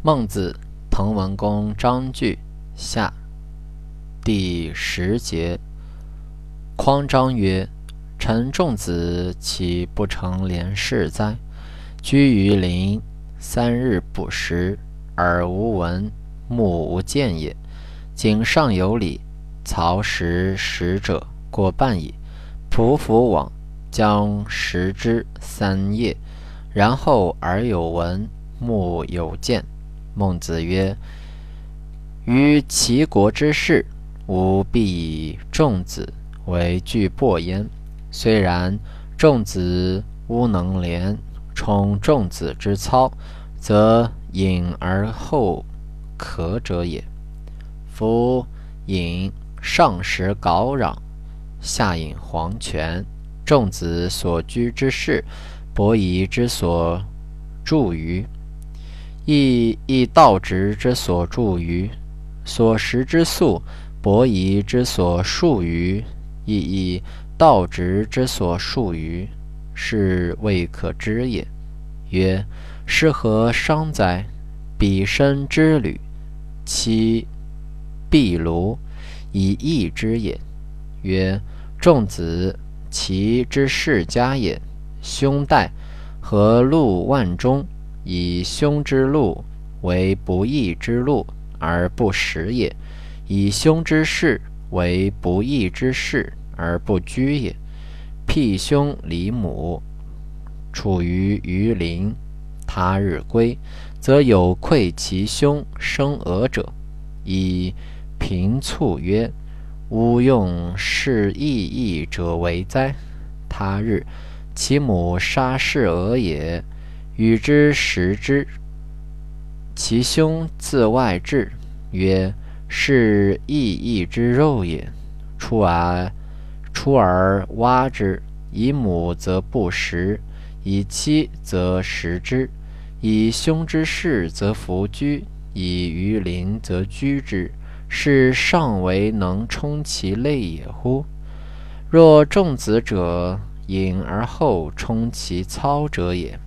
孟子，滕文公章句下第十节。匡章曰：“臣仲子岂不成廉士哉？居于林，三日不食，耳无闻，目无见也。井上有礼，曹食食者过半矣。匍匐往，将食之三夜，然后耳有闻，目有见。”孟子曰：“于齐国之事，吾必以仲子为具薄焉。虽然，仲子吾能廉，充仲子之操，则隐而后可者也。夫隐上食缟壤，下饮黄泉。仲子所居之室，伯夷之所住于。”亦亦道直之所著于，所食之粟，伯夷之所述于，亦亦道直之所述于，是未可知也。曰：是何伤哉？彼身之旅，其壁庐以易之也。曰：仲子其之世家也，兄代何禄万中？以兄之路为不义之路而不食也，以兄之事为不义之事而不居也。辟兄离母，处于鱼鳞，他日归，则有愧其兄生俄者，以平促曰：“吾用是义义者为哉？”他日，其母杀士俄也。与之食之，其兄自外至，曰：“是异义之肉也。”出而出而挖之，以母则不食，以妻则食之，以兄之事则弗居，以鱼鳞则居之，是尚为能充其类也乎？若仲子者，隐而后充其操者也。